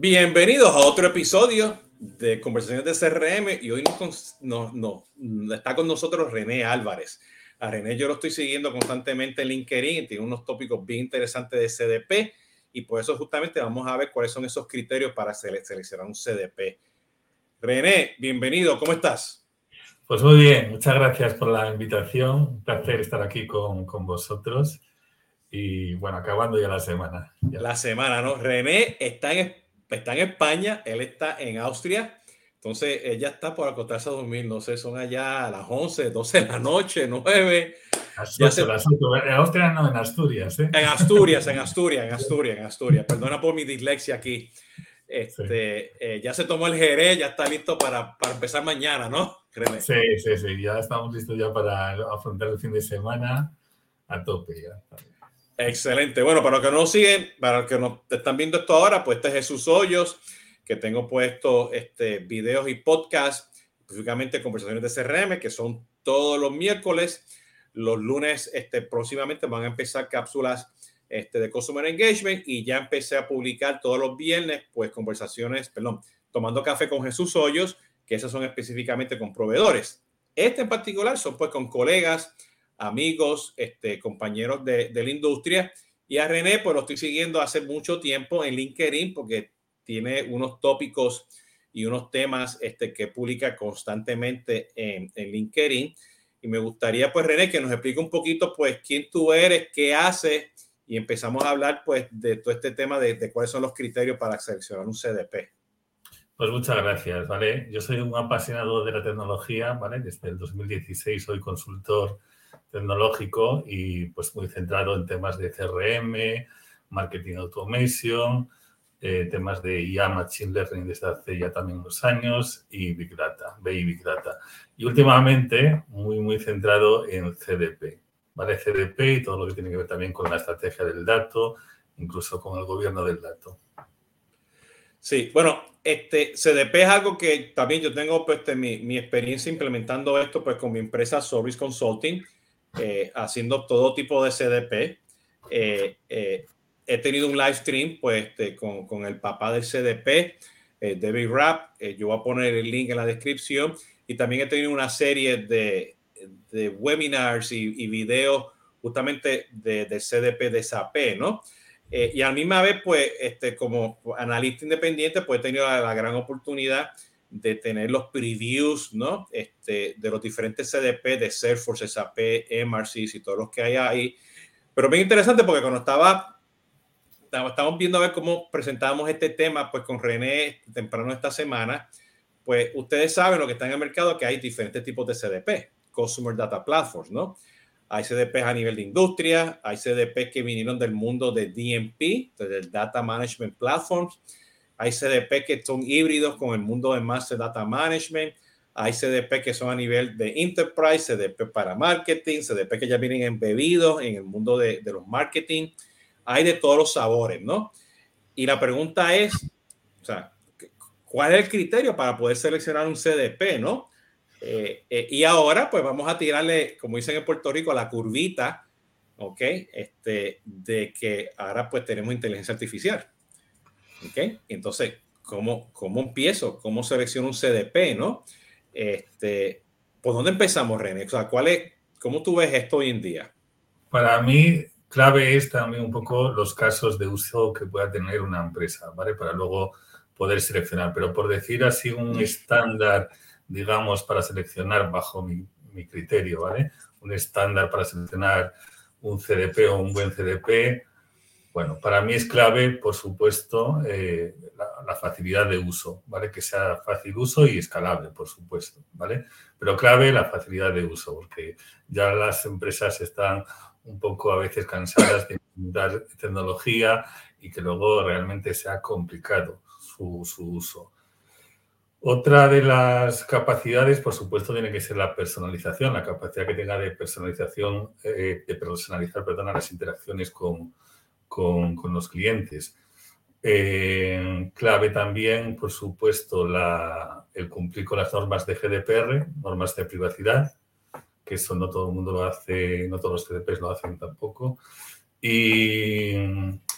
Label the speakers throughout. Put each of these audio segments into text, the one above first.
Speaker 1: Bienvenidos a otro episodio de Conversaciones de CRM y hoy está con nosotros René Álvarez. A René yo lo estoy siguiendo constantemente en LinkedIn, tiene unos tópicos bien interesantes de CDP y por eso justamente vamos a ver cuáles son esos criterios para seleccionar un CDP. René, bienvenido, ¿cómo estás?
Speaker 2: Pues muy bien, muchas gracias por la invitación, un placer estar aquí con, con vosotros y bueno, acabando ya la semana.
Speaker 1: La semana, ¿no? René está en, está en España, él está en Austria entonces, ella está por acostarse a dormir, no sé, son allá a las 11, 12 de la noche, 9.
Speaker 2: En Austria no, en Asturias. ¿eh?
Speaker 1: En Asturias, en Asturias, en Asturias, en Asturias. Perdona por mi dislexia aquí. Este, eh, ya se tomó el jerez, ya está listo para, para empezar mañana, ¿no?
Speaker 2: Créeme. Sí, sí, sí, ya estamos listos ya para afrontar el fin de semana a tope. Ya.
Speaker 1: Excelente. Bueno, para los que no nos siguen, para los que nos están viendo esto ahora, pues este es Jesús Hoyos que tengo puesto este, videos y podcasts, específicamente conversaciones de CRM, que son todos los miércoles. Los lunes este, próximamente van a empezar cápsulas este, de Customer Engagement y ya empecé a publicar todos los viernes, pues conversaciones, perdón, tomando café con Jesús Hoyos, que esas son específicamente con proveedores. Este en particular son pues con colegas, amigos, este, compañeros de, de la industria. Y a René, pues lo estoy siguiendo hace mucho tiempo en LinkedIn porque tiene unos tópicos y unos temas este, que publica constantemente en, en, LinkedIn. Y me gustaría, pues, René, que nos explique un poquito, pues, quién tú eres, qué haces, y empezamos a hablar, pues, de todo este tema de, de cuáles son los criterios para seleccionar un CDP.
Speaker 2: Pues muchas gracias, ¿vale? Yo soy un apasionado de la tecnología, ¿vale? Desde el 2016 soy consultor tecnológico y pues muy centrado en temas de CRM, marketing automation, eh, temas de IA, Machine Learning desde hace ya también unos años y Big Data, BI Big Data. Y últimamente muy, muy centrado en CDP, ¿vale? CDP y todo lo que tiene que ver también con la estrategia del dato, incluso con el gobierno del dato.
Speaker 1: Sí, bueno, este CDP es algo que también yo tengo pues, este, mi, mi, experiencia implementando esto pues con mi empresa Service Consulting, eh, haciendo todo tipo de CDP. Eh, eh, he tenido un live stream pues, este, con, con, el papá del CDP, eh, David Rapp. Eh, yo voy a poner el link en la descripción. Y también he tenido una serie de, de webinars y, y, videos justamente de, de, CDP de SAP, ¿no? Eh, y a la misma vez, pues, este, como analista independiente, pues he tenido la, la, gran oportunidad de tener los previews, ¿no? Este, de los diferentes CDP de Salesforce, SAP, MRCs y todos los que hay ahí. Pero bien interesante porque cuando estaba estamos viendo a ver cómo presentábamos este tema pues con René temprano esta semana. Pues ustedes saben lo que está en el mercado que hay diferentes tipos de CDP, Customer Data Platforms, ¿no? Hay CDPs a nivel de industria, hay CDPs que vinieron del mundo de DMP, del Data Management Platforms, hay CDP que son híbridos con el mundo de Master Data Management, hay CDP que son a nivel de Enterprise, CDP para marketing, CDP que ya vienen embebidos en el mundo de, los marketing hay de todos los sabores, ¿no? Y la pregunta es, o sea, ¿cuál es el criterio para poder seleccionar un CDP, ¿no? Eh, eh, y ahora, pues vamos a tirarle, como dicen en Puerto Rico, la curvita, ¿ok? Este, de que ahora pues tenemos inteligencia artificial, ¿ok? Entonces, ¿cómo, cómo empiezo? ¿Cómo selecciono un CDP, ¿no? Este, ¿Por dónde empezamos, René? O sea, ¿cuál es, ¿cómo tú ves esto hoy en día?
Speaker 2: Para mí, clave es también un poco los casos de uso que pueda tener una empresa, ¿vale? Para luego poder seleccionar. Pero por decir así un estándar, digamos, para seleccionar bajo mi, mi criterio, ¿vale? Un estándar para seleccionar un CDP o un buen CDP. Bueno, para mí es clave, por supuesto, eh, la, facilidad de uso, ¿vale? Que sea fácil uso y escalable, por supuesto, ¿vale? Pero clave la facilidad de uso, porque ya las empresas están un poco a veces cansadas de dar tecnología y que luego realmente sea complicado su, su, uso. Otra de las capacidades, por supuesto, tiene que ser la personalización, la capacidad que tenga de personalización, eh, de personalizar, perdón, las interacciones con, con, con los clientes. Eh, clave también, por supuesto, el cumplir con las normas de GDPR, normas de privacidad, que eso no todo el mundo lo hace, no todos los CDPs lo hacen tampoco. Y,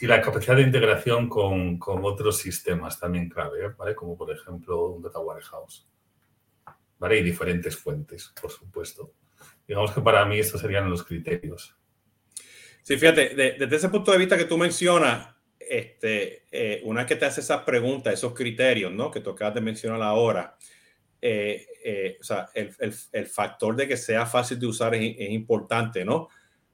Speaker 2: la capacidad de integración con, otros sistemas también clave, ¿vale? Como por ejemplo un data warehouse. ¿Vale? Y diferentes fuentes, por supuesto. Digamos que para mí estos serían los criterios.
Speaker 1: Sí, fíjate, desde ese punto de vista que tú mencionas, este, eh, una vez que te hace esas preguntas, esos criterios, ¿no? Que tú acabas de mencionar ahora, eh, eh, o sea, el, el, el, factor de que sea fácil de usar es, es, importante, ¿no?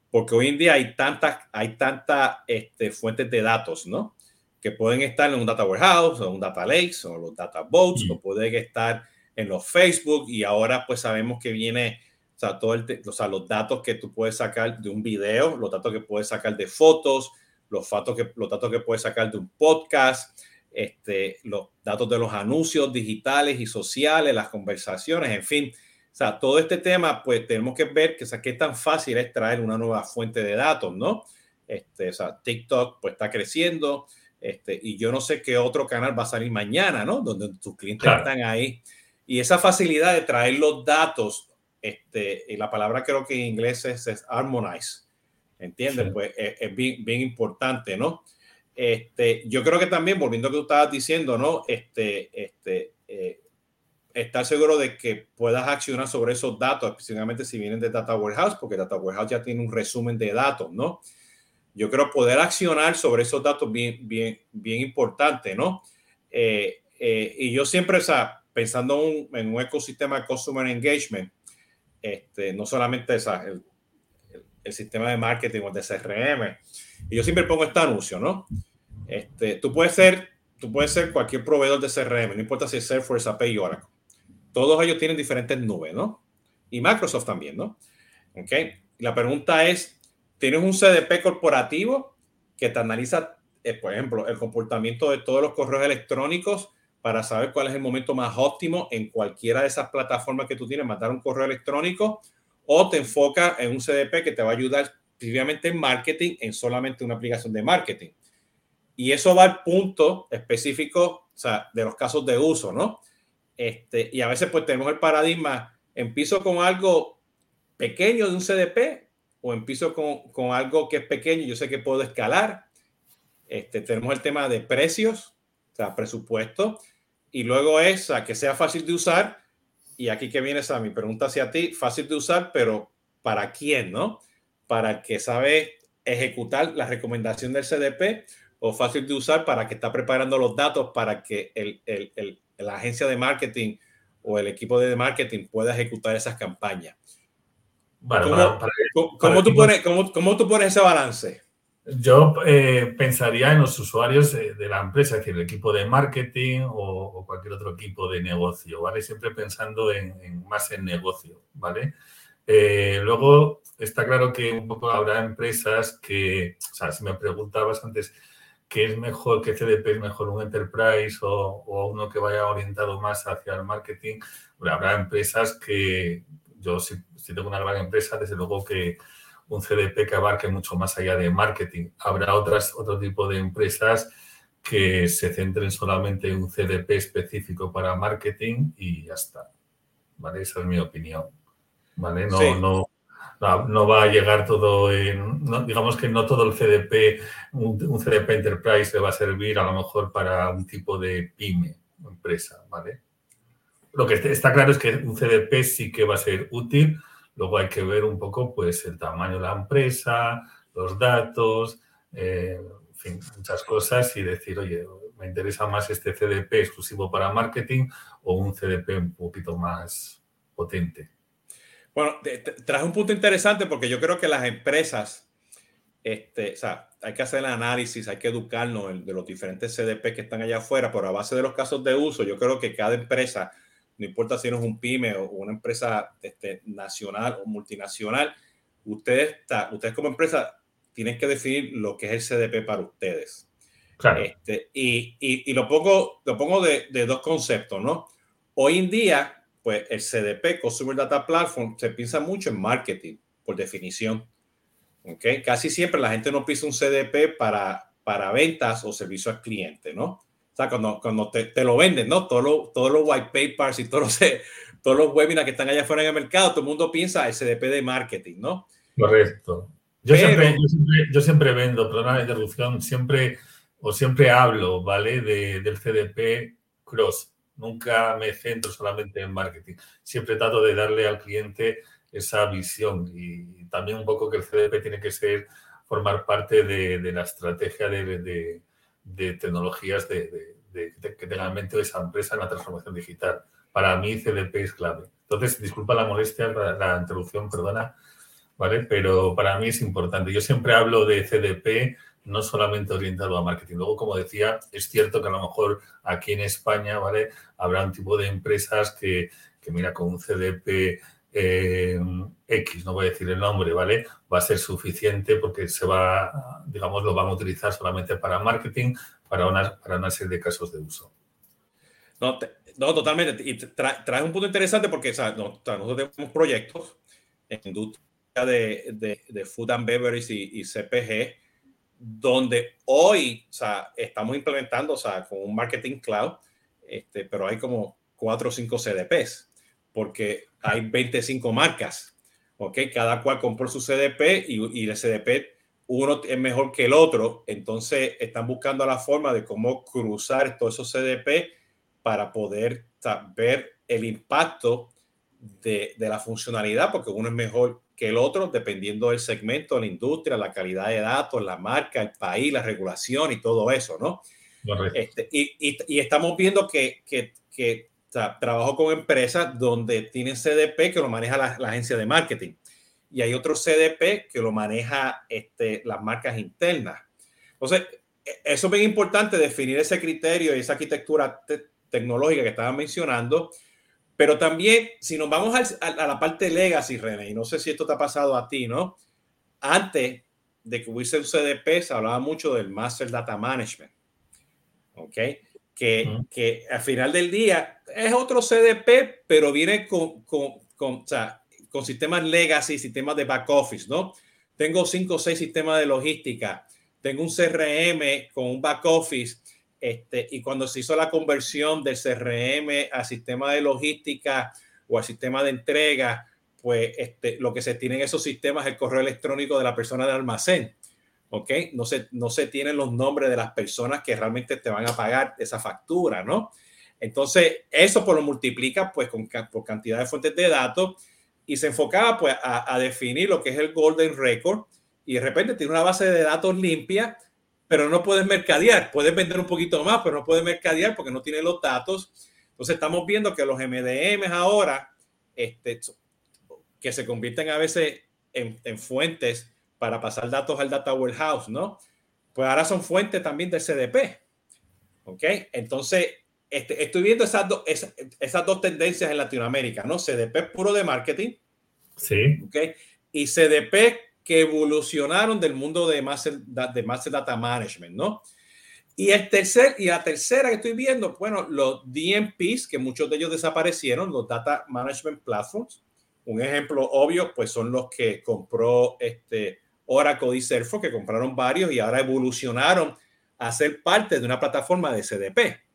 Speaker 1: Porque hoy en día hay tantas, hay tantas este, fuentes de datos, ¿no? Que pueden estar en un data warehouse, o un data lake, o los data boats, o pueden estar en los Facebook, y ahora pues sabemos que viene, o sea, todo el, o sea, los datos que tú puedes sacar de un video, los datos que puedes sacar de fotos, los datos que, los datos que puedes sacar de un podcast, este, los datos de los anuncios digitales y sociales, las conversaciones, en fin. O sea, todo este tema, pues tenemos que ver que, o sea, qué tan fácil es traer una nueva fuente de datos, ¿no? Este, o sea, TikTok pues está creciendo este, y yo no sé qué otro canal va a salir mañana, ¿no? Donde tus clientes están ahí. Y esa facilidad de traer los datos, este, y la palabra creo que en inglés es, es harmonize, ¿entiendes? Pues es, bien, bien, importante, ¿no? Este, yo creo que también, volviendo a lo que tú estabas diciendo, ¿no? Este, este, eh, estar seguro de que puedas accionar sobre esos datos, especialmente si vienen de Data Warehouse, porque Data Warehouse ya tiene un resumen de datos, ¿no? Yo creo poder accionar sobre esos datos bien, bien, bien importante, ¿no? Eh, eh, y yo siempre, o sea, pensando en un ecosistema de Customer Engagement, este, no solamente esa, el, sistema de marketing o de CRM. Y yo siempre pongo este anuncio, ¿no? Este, tú puedes ser, tú puedes ser cualquier proveedor de CRM, no importa si es Salesforce, SAP y Oracle. Todos ellos tienen diferentes nubes, ¿no? Y Microsoft también, ¿no? ¿Ok? La pregunta es, ¿tienes un CDP corporativo que te analiza, eh, por ejemplo, el comportamiento de todos los correos electrónicos para saber cuál es el momento más óptimo en cualquiera de esas plataformas que tú tienes, mandar un correo electrónico o te enfoca en un CDP que te va a ayudar previamente en marketing, en solamente una aplicación de marketing. Y eso va al punto específico de los casos de uso, ¿no? Este, y a veces pues tenemos el paradigma, empiezo con algo pequeño de un CDP o empiezo con, con algo que es pequeño yo sé que puedo escalar. Este, tenemos el tema de precios, sea, presupuesto, y luego esa que sea fácil de usar y aquí que viene esa mi pregunta hacia ti, fácil de usar, pero ¿para quién, no? Para el que sabe ejecutar la recomendación del CDP o fácil de usar para que está preparando los datos para que el, el, el, la agencia de marketing o el equipo de marketing pueda ejecutar esas campañas. Bueno, ¿Cómo, tú pones, cómo, ¿Cómo tú pones ese balance?
Speaker 2: Yo eh, pensaría en los usuarios de, la empresa, es decir, el equipo de marketing o, cualquier otro equipo de negocio, ¿vale? Siempre pensando en, más en negocio, ¿vale? Eh, luego, está claro que un poco habrá empresas que, o sea, si me preguntabas antes, ¿qué es mejor, qué CDP es mejor, un enterprise o, o uno que vaya orientado más hacia el marketing? Bueno, habrá empresas que, yo si, si tengo una gran empresa, desde luego que un CDP que abarque mucho más allá de marketing. Habrá otras, otro tipo de empresas que se centren solamente en un CDP específico para marketing y ya está. ¿Vale? Esa es mi opinión. ¿Vale? No, no, no, va a llegar todo en, digamos que no todo el CDP, un, un, CDP Enterprise le va a servir a lo mejor para un tipo de pyme, empresa, ¿vale? Lo que está claro es que un CDP sí que va a ser útil Luego hay que ver un poco pues, el tamaño de la empresa, los datos, eh, muchas cosas y decir, oye, me interesa más este CDP exclusivo para marketing o un CDP un poquito más potente.
Speaker 1: Bueno, traje un punto interesante porque yo creo que las empresas, este, o sea, hay que hacer el análisis, hay que educarnos de los diferentes CDP que están allá afuera, pero a base de los casos de uso, yo creo que cada empresa no importa si eres un pyme o una empresa este, nacional o multinacional, ustedes, ustedes como empresa tienen que definir lo que es el CDP para ustedes. Este, y, y, lo pongo, lo pongo de, de, dos conceptos, ¿no? Hoy en día, pues el CDP, Consumer Data Platform, se piensa mucho en marketing, por definición. ¿okay? Casi siempre la gente no pisa un CDP para, para ventas o servicio al cliente, ¿no? O sea, cuando, cuando te, te lo venden, ¿no? Todos los, todos los white papers y todos los, todos los webinars que están allá afuera en el mercado, todo el mundo piensa SDP de marketing, ¿no?
Speaker 2: Correcto. Yo, siempre, yo, siempre, vendo, perdona la interrupción, siempre o siempre hablo, ¿vale? De, del CDP cross. Nunca me centro solamente en marketing. Siempre trato de darle al cliente esa visión y también un poco que el CDP tiene que ser, formar parte de, de la estrategia de, de tecnologías de, que tenga en mente esa empresa en la transformación digital. Para mí CDP es clave. Entonces, disculpa la molestia, la, la interrupción, perdona, ¿vale? Pero para mí es importante. Yo siempre hablo de CDP no solamente orientado a marketing. Luego, como decía, es cierto que a lo mejor aquí en España, ¿vale? Habrá un tipo de empresas que, que mira, con un CDP eh, X, no voy a decir el nombre, ¿vale? Va a ser suficiente porque se va, digamos, lo van a utilizar solamente para marketing, para una, para una serie de casos de uso.
Speaker 1: No, no totalmente. Y trae un punto interesante porque o sea, nosotros tenemos proyectos en industria de, de, de food and beverage y, y, CPG, donde hoy o sea, estamos implementando o sea, con un marketing cloud, este, pero hay como cuatro o cinco CDPs, porque hay 25 marcas, ¿ok? Cada cual compró su CDP y, y el CDP uno es mejor que el otro, entonces están buscando la forma de cómo cruzar todos esos CDP para poder ver el impacto de, de, la funcionalidad, porque uno es mejor que el otro, dependiendo del segmento, la industria, la calidad de datos, la marca, el país, la regulación y todo eso, ¿no? Este, y, y, y, estamos viendo que, que, que o sea, trabajo con empresas donde tienen CDP que lo maneja la, la, agencia de marketing y hay otro CDP que lo maneja este, las marcas internas. Entonces, e, eso es bien importante, definir ese criterio y esa arquitectura te tecnológica que estaban mencionando, pero también, si nos vamos a, a, la parte legacy, René, y no sé si esto te ha pasado a ti, ¿no? Antes de que hubiese un CDP, se hablaba mucho del Master Data Management. ¿Ok? Que, uh -huh. que al final del día es otro CDP, pero viene con, con, con, sistemas legacy, sistemas de back office, ¿no? Tengo cinco o seis sistemas de logística, tengo un CRM con un back office este, y cuando se hizo la conversión del CRM al sistema de logística o al sistema de entrega, pues este, lo que se tiene en esos sistemas es el correo electrónico de la persona de almacén. ¿Ok? No se, no se tienen los nombres de las personas que realmente te van a pagar esa factura, ¿no? Entonces, eso pues lo multiplica pues con, por cantidad de fuentes de datos y se enfocaba pues a, definir lo que es el Golden Record y de repente tiene una base de datos limpia pero no puedes mercadear. Puedes vender un poquito más, pero no puedes mercadear porque no tiene los datos. Entonces estamos viendo que los MDMs ahora, este, que se convierten a veces en, en, fuentes para pasar datos al data warehouse, ¿no? Pues ahora son fuentes también del CDP. ¿Ok? Entonces, este, estoy viendo esas, do, esas, esas dos tendencias en Latinoamérica, ¿no? CDP puro de marketing.
Speaker 2: Sí.
Speaker 1: ¿Ok? Y CDP que evolucionaron del mundo de Master, de Master Data Management, ¿no? Y, el tercer, y la tercera que estoy viendo, bueno, los DMPs, que muchos de ellos desaparecieron, los Data Management Platforms. Un ejemplo obvio, pues son los que compró este Oracle y Salesforce, que compraron varios y ahora evolucionaron a ser parte de una plataforma de CDP.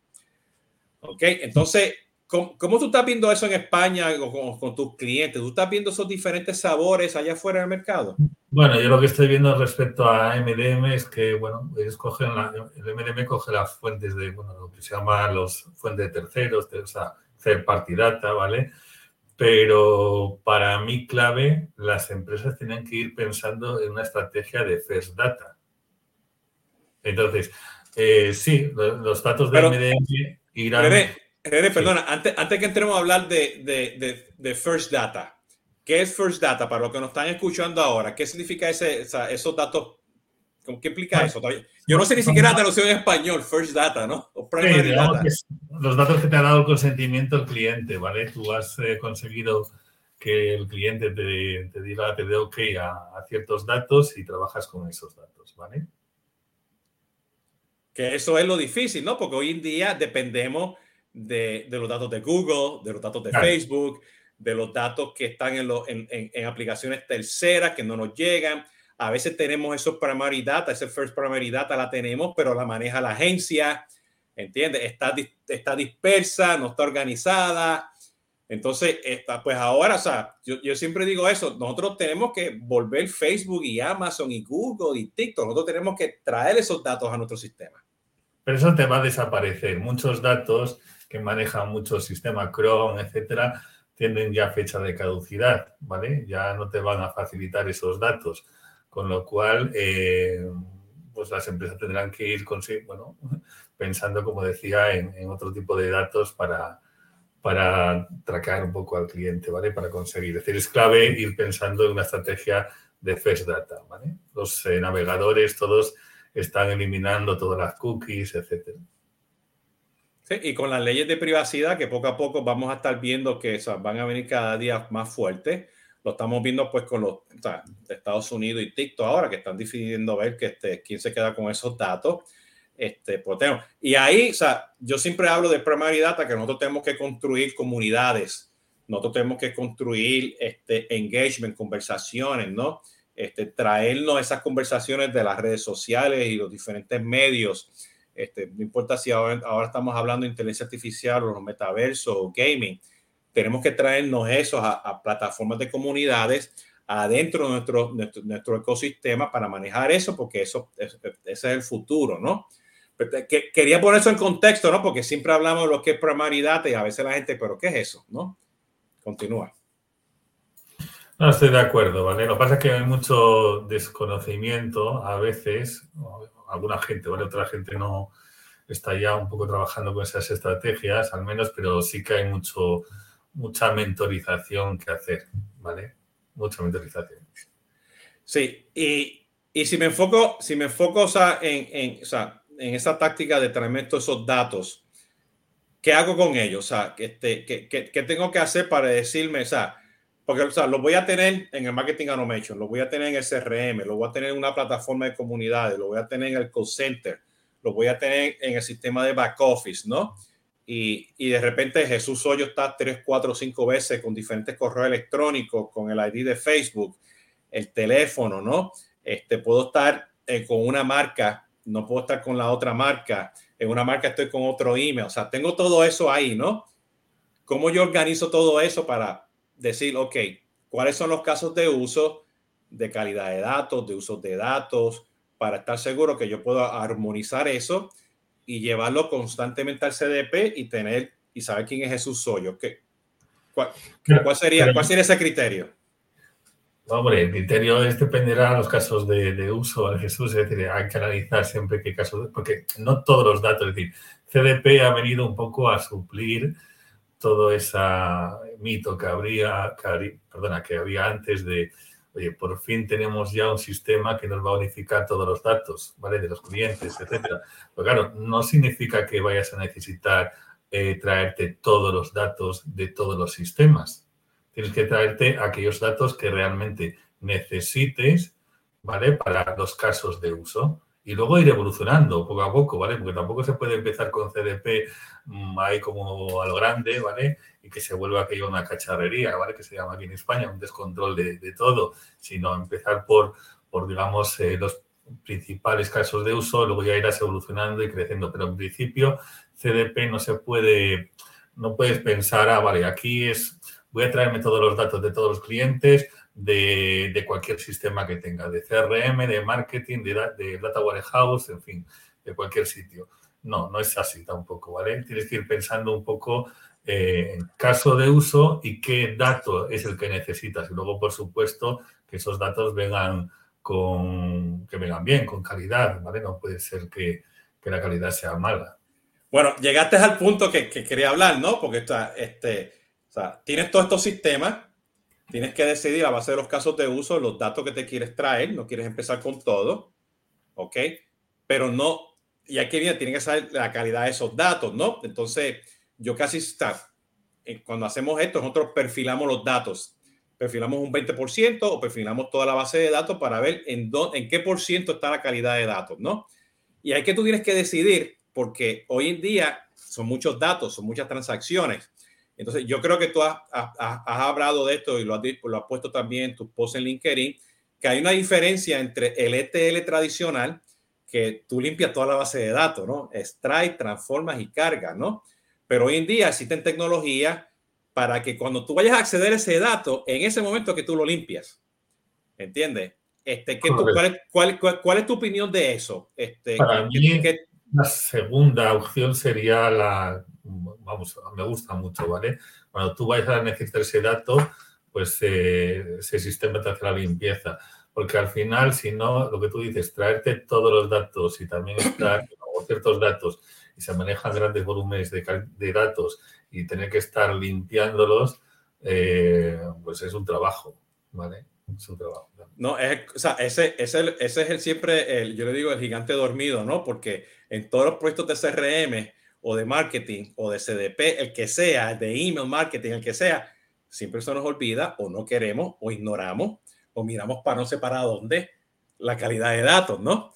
Speaker 1: ¿Ok? Entonces, ¿Cómo, ¿Cómo, tú estás viendo eso en España con, con, tus clientes? ¿Tú estás viendo esos diferentes sabores allá afuera del mercado?
Speaker 2: Bueno, yo lo que estoy viendo respecto a MDM es que, bueno, ellos cogen la, el MDM coge las fuentes de, bueno, lo que se llama los fuentes de terceros, de, o sea, third party data, ¿vale? Pero para mí clave, las empresas tienen que ir pensando en una estrategia de first data. Entonces, eh, sí, los datos de Pero, MDM irán...
Speaker 1: Sí. perdona, antes, antes, que entremos a hablar de, de, de, de, First Data, ¿qué es First Data para los que nos están escuchando ahora? ¿Qué significa ese, esa, esos datos? ¿Qué implica eso? Yo no sé ni siquiera la traducción en español, First Data, ¿no? O
Speaker 2: primary sí, data. los datos que te ha dado el consentimiento el cliente, ¿vale? Tú has eh, conseguido que el cliente te, te diga, te dé ok a, a ciertos datos y trabajas con esos datos, ¿vale?
Speaker 1: Que eso es lo difícil, ¿no? Porque hoy en día dependemos de, de, los datos de Google, de los datos de claro. Facebook, de los datos que están en, lo, en, en, en, aplicaciones terceras que no nos llegan. A veces tenemos esos primary data, ese first primary data la tenemos, pero la maneja la agencia, ¿entiendes? Está, está dispersa, no está organizada. Entonces, esta, pues ahora, o sea, yo, yo, siempre digo eso, nosotros tenemos que volver Facebook y Amazon y Google y TikTok, nosotros tenemos que traer esos datos a nuestro sistema.
Speaker 2: Pero eso te va a desaparecer. Muchos datos que manejan muchos sistemas Chrome, etcétera, tienen ya fecha de caducidad, ¿vale? Ya no te van a facilitar esos datos, con lo cual, eh, pues las empresas tendrán que ir con, bueno, pensando, como decía, en, en otro tipo de datos para, para tracar un poco al cliente, ¿vale? Para conseguir. Es decir, es clave ir pensando en una estrategia de First Data, ¿vale? Los eh, navegadores todos están eliminando todas las cookies, etcétera.
Speaker 1: Sí, y con las leyes de privacidad que poco a poco vamos a estar viendo que van a venir cada día más fuertes. Lo estamos viendo pues con los Estados Unidos y TikTok ahora que están decidiendo ver que este, quién se queda con esos datos este, pues Y ahí, o sea, yo siempre hablo de primary data, que nosotros tenemos que construir comunidades, nosotros tenemos que construir este, engagement, conversaciones, ¿no? Este, traernos esas conversaciones de las redes sociales y los diferentes medios. Este, no importa si ahora, estamos hablando de inteligencia artificial o los metaversos o gaming, tenemos que traernos eso a, plataformas de comunidades adentro de nuestro, nuestro, nuestro, ecosistema para manejar eso, porque eso, ese es el futuro, ¿no? quería poner eso en contexto, ¿no? Porque siempre hablamos de lo que es primary data y a veces la gente, pero ¿qué es eso? ¿No? Continúa.
Speaker 2: No estoy de acuerdo, ¿vale? Lo que pasa es que hay mucho desconocimiento a veces, alguna gente, ¿vale? Otra gente no está ya un poco trabajando con esas estrategias, al menos, pero sí que hay mucho, mucha mentorización que hacer, ¿vale? Mucha mentorización.
Speaker 1: Sí, y, y si me enfoco, si me enfoco en, en o sea, en esa táctica de traerme esos datos, ¿qué hago con ellos? O sea, este, ¿qué, qué, qué, tengo que hacer para decirme, o sea, porque o sea, lo voy a tener en el marketing automation, lo voy a tener en el CRM, lo voy a tener en una plataforma de comunidades, lo voy a tener en el call center, lo voy a tener en el sistema de back office, ¿no? Y, y de repente Jesús Hoyo está tres, cuatro, cinco veces con diferentes correos electrónicos, con el ID de Facebook, el teléfono, ¿no? Este, puedo estar eh, con una marca no puedo estar con la otra marca, en una marca estoy con otro email, o sea, tengo todo eso ahí, ¿no? ¿Cómo yo organizo todo eso para decir, ok, cuáles son los casos de uso de calidad de datos, de uso de datos, para estar seguro que yo puedo armonizar eso y llevarlo constantemente al CDP y tener y saber quién es Jesús Soyo? ¿Qué, cuál, cuál, sería, ¿Cuál sería ese criterio?
Speaker 2: Hombre, el criterio dependerá de los casos de, uso de Jesús, es decir, hay que analizar siempre qué casos, porque no todos los datos, es decir, CDP ha venido un poco a suplir todo ese mito que habría, perdona, que había antes de, oye, por fin tenemos ya un sistema que nos va a unificar todos los datos, ¿vale? De los clientes, etcétera. Pero claro, no significa que vayas a necesitar eh, traerte todos los datos de todos los sistemas tienes que traerte aquellos datos que realmente necesites, ¿vale? Para los casos de uso. Y luego ir evolucionando poco a poco, ¿vale? Porque tampoco se puede empezar con CDP mm, ahí como a lo grande, ¿vale? Y que se vuelva aquello una cacharrería, ¿vale? Que se llama aquí en España un descontrol de, todo, sino empezar por, por digamos, eh, los principales casos de uso, luego ya irás evolucionando y creciendo. Pero en principio, CDP no se puede, no puedes pensar, ah, vale, aquí es voy a traerme todos los datos de todos los clientes de, cualquier sistema que tenga, de CRM, de marketing, de, Data Warehouse, en fin, de cualquier sitio. No, no es así tampoco, ¿vale? Tienes que ir pensando un poco eh, caso de uso y qué dato es el que necesitas. Y luego, por supuesto, que esos datos vengan con, que vengan bien, con calidad, ¿vale? No puede ser que, la calidad sea mala.
Speaker 1: Bueno, llegaste al punto que, quería hablar, ¿no? Porque está, este, tienes todos estos sistemas, tienes que decidir a base de los casos de uso, los datos que te quieres traer, no quieres empezar con todo, ¿ok? Pero no, y aquí viene, tiene que saber la calidad de esos datos, ¿no? Entonces, yo casi está, eh, cuando hacemos esto, nosotros perfilamos los datos, perfilamos un 20% o perfilamos toda la base de datos para ver en, dónde, en qué por ciento está la calidad de datos, ¿no? Y hay que tú tienes que decidir, porque hoy en día son muchos datos, son muchas transacciones. Entonces, yo creo que tú has, hablado de esto y lo has, lo has puesto también en tus posts en LinkedIn, que hay una diferencia entre el ETL tradicional, que tú limpias toda la base de datos, ¿no? Extrae, transformas y cargas, ¿no? Pero hoy en día existen tecnologías para que cuando tú vayas a acceder a ese dato, en ese momento que tú lo limpias. ¿Entiendes? Este, ¿qué cuál, cuál, es tu opinión de eso? Este,
Speaker 2: para mí, la segunda opción sería la, vamos, me gusta mucho, ¿vale? Cuando tú vayas a necesitar ese dato, pues eh, ese sistema te hace la limpieza. Porque al final, si no, lo que tú dices, traerte todos los datos y también extraer ciertos datos y se manejan grandes volúmenes de, datos y tener que estar limpiándolos, eh, pues es un trabajo, ¿vale? Es un trabajo.
Speaker 1: No, es, o sea, ese, ese, ese es el siempre, el, yo le digo, el gigante dormido, ¿no? Porque en todos los proyectos de CRM o de marketing o de CDP, el que sea, de email marketing, el que sea, siempre se nos olvida o no queremos o ignoramos o miramos para no sé para dónde la calidad de datos, ¿no?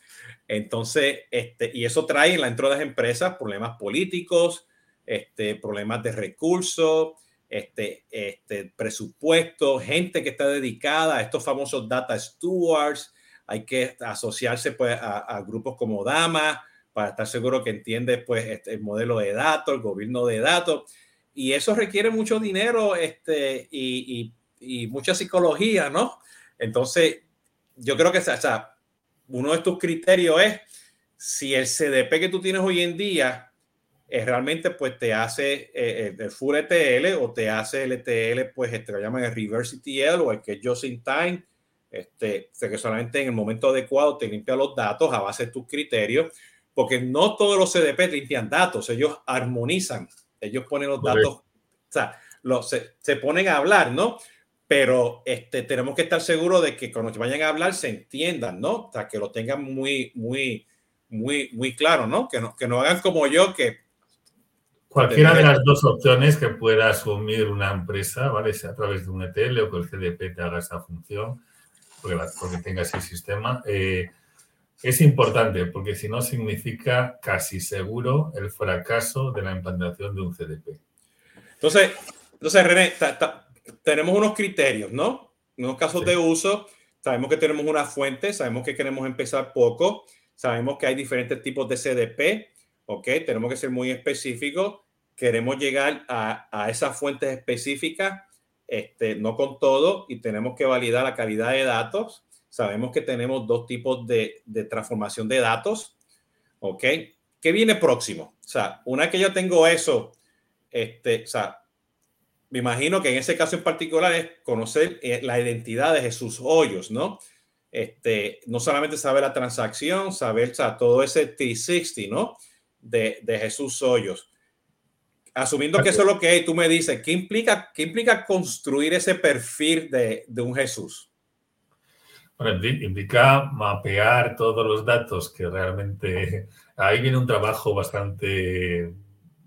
Speaker 1: Entonces, este, y eso trae en la entrada de las empresas problemas políticos, este, problemas de recursos, este, este, presupuesto, gente que está dedicada a estos famosos data stewards. Hay que asociarse pues, a, grupos como Dama para estar seguro que entiende pues, este, el modelo de datos, el gobierno de datos. Y eso requiere mucho dinero este, y, y, y mucha psicología, ¿no? Entonces, yo creo que o sea, uno de estos criterios es si el CDP que tú tienes hoy en día es realmente pues te hace eh, eh, el full ETL o te hace el ETL pues este lo llaman el reverse ETL o el que es just in time este que solamente en el momento adecuado te limpia los datos a base de tus criterios porque no todos los CDP limpian datos ellos armonizan ellos ponen los datos o sea los, se, se ponen a hablar no pero este, tenemos que estar seguros de que cuando vayan a hablar se entiendan, ¿no? O sea, que lo tengan muy, muy, muy, muy claro, ¿no? Que no, que no hagan como yo, que...
Speaker 2: Cualquiera de las dos opciones que pueda asumir una empresa, ¿vale? Sea a través de un ETL o que el CDP te haga esa función, porque, porque tenga ese sistema, eh, es importante, porque si no significa casi seguro el fracaso de la implantación de un CDP.
Speaker 1: Entonces, entonces René, tenemos unos criterios, ¿no? Unos casos de uso, sabemos que tenemos una fuente, sabemos que queremos empezar poco, sabemos que hay diferentes tipos de CDP, ¿ok? Tenemos que ser muy específicos, queremos llegar a, a esas fuentes específicas, este, no con todo, y tenemos que validar la calidad de datos. Sabemos que tenemos dos tipos de, de transformación de datos, ¿ok? ¿Qué viene próximo? O sea, una que yo tengo eso, este, o sea, me imagino que en ese caso en particular es conocer eh, la identidad de Jesús Hoyos, ¿no? Este, no solamente saber la transacción, saber todo ese 360, ¿no? De, de Jesús Hoyos. Asumiendo que eso es lo que hay, tú me dices, ¿qué implica, qué implica construir ese perfil de, de un Jesús?
Speaker 2: Bueno, implica mapear todos los datos que realmente... Ahí viene un trabajo bastante,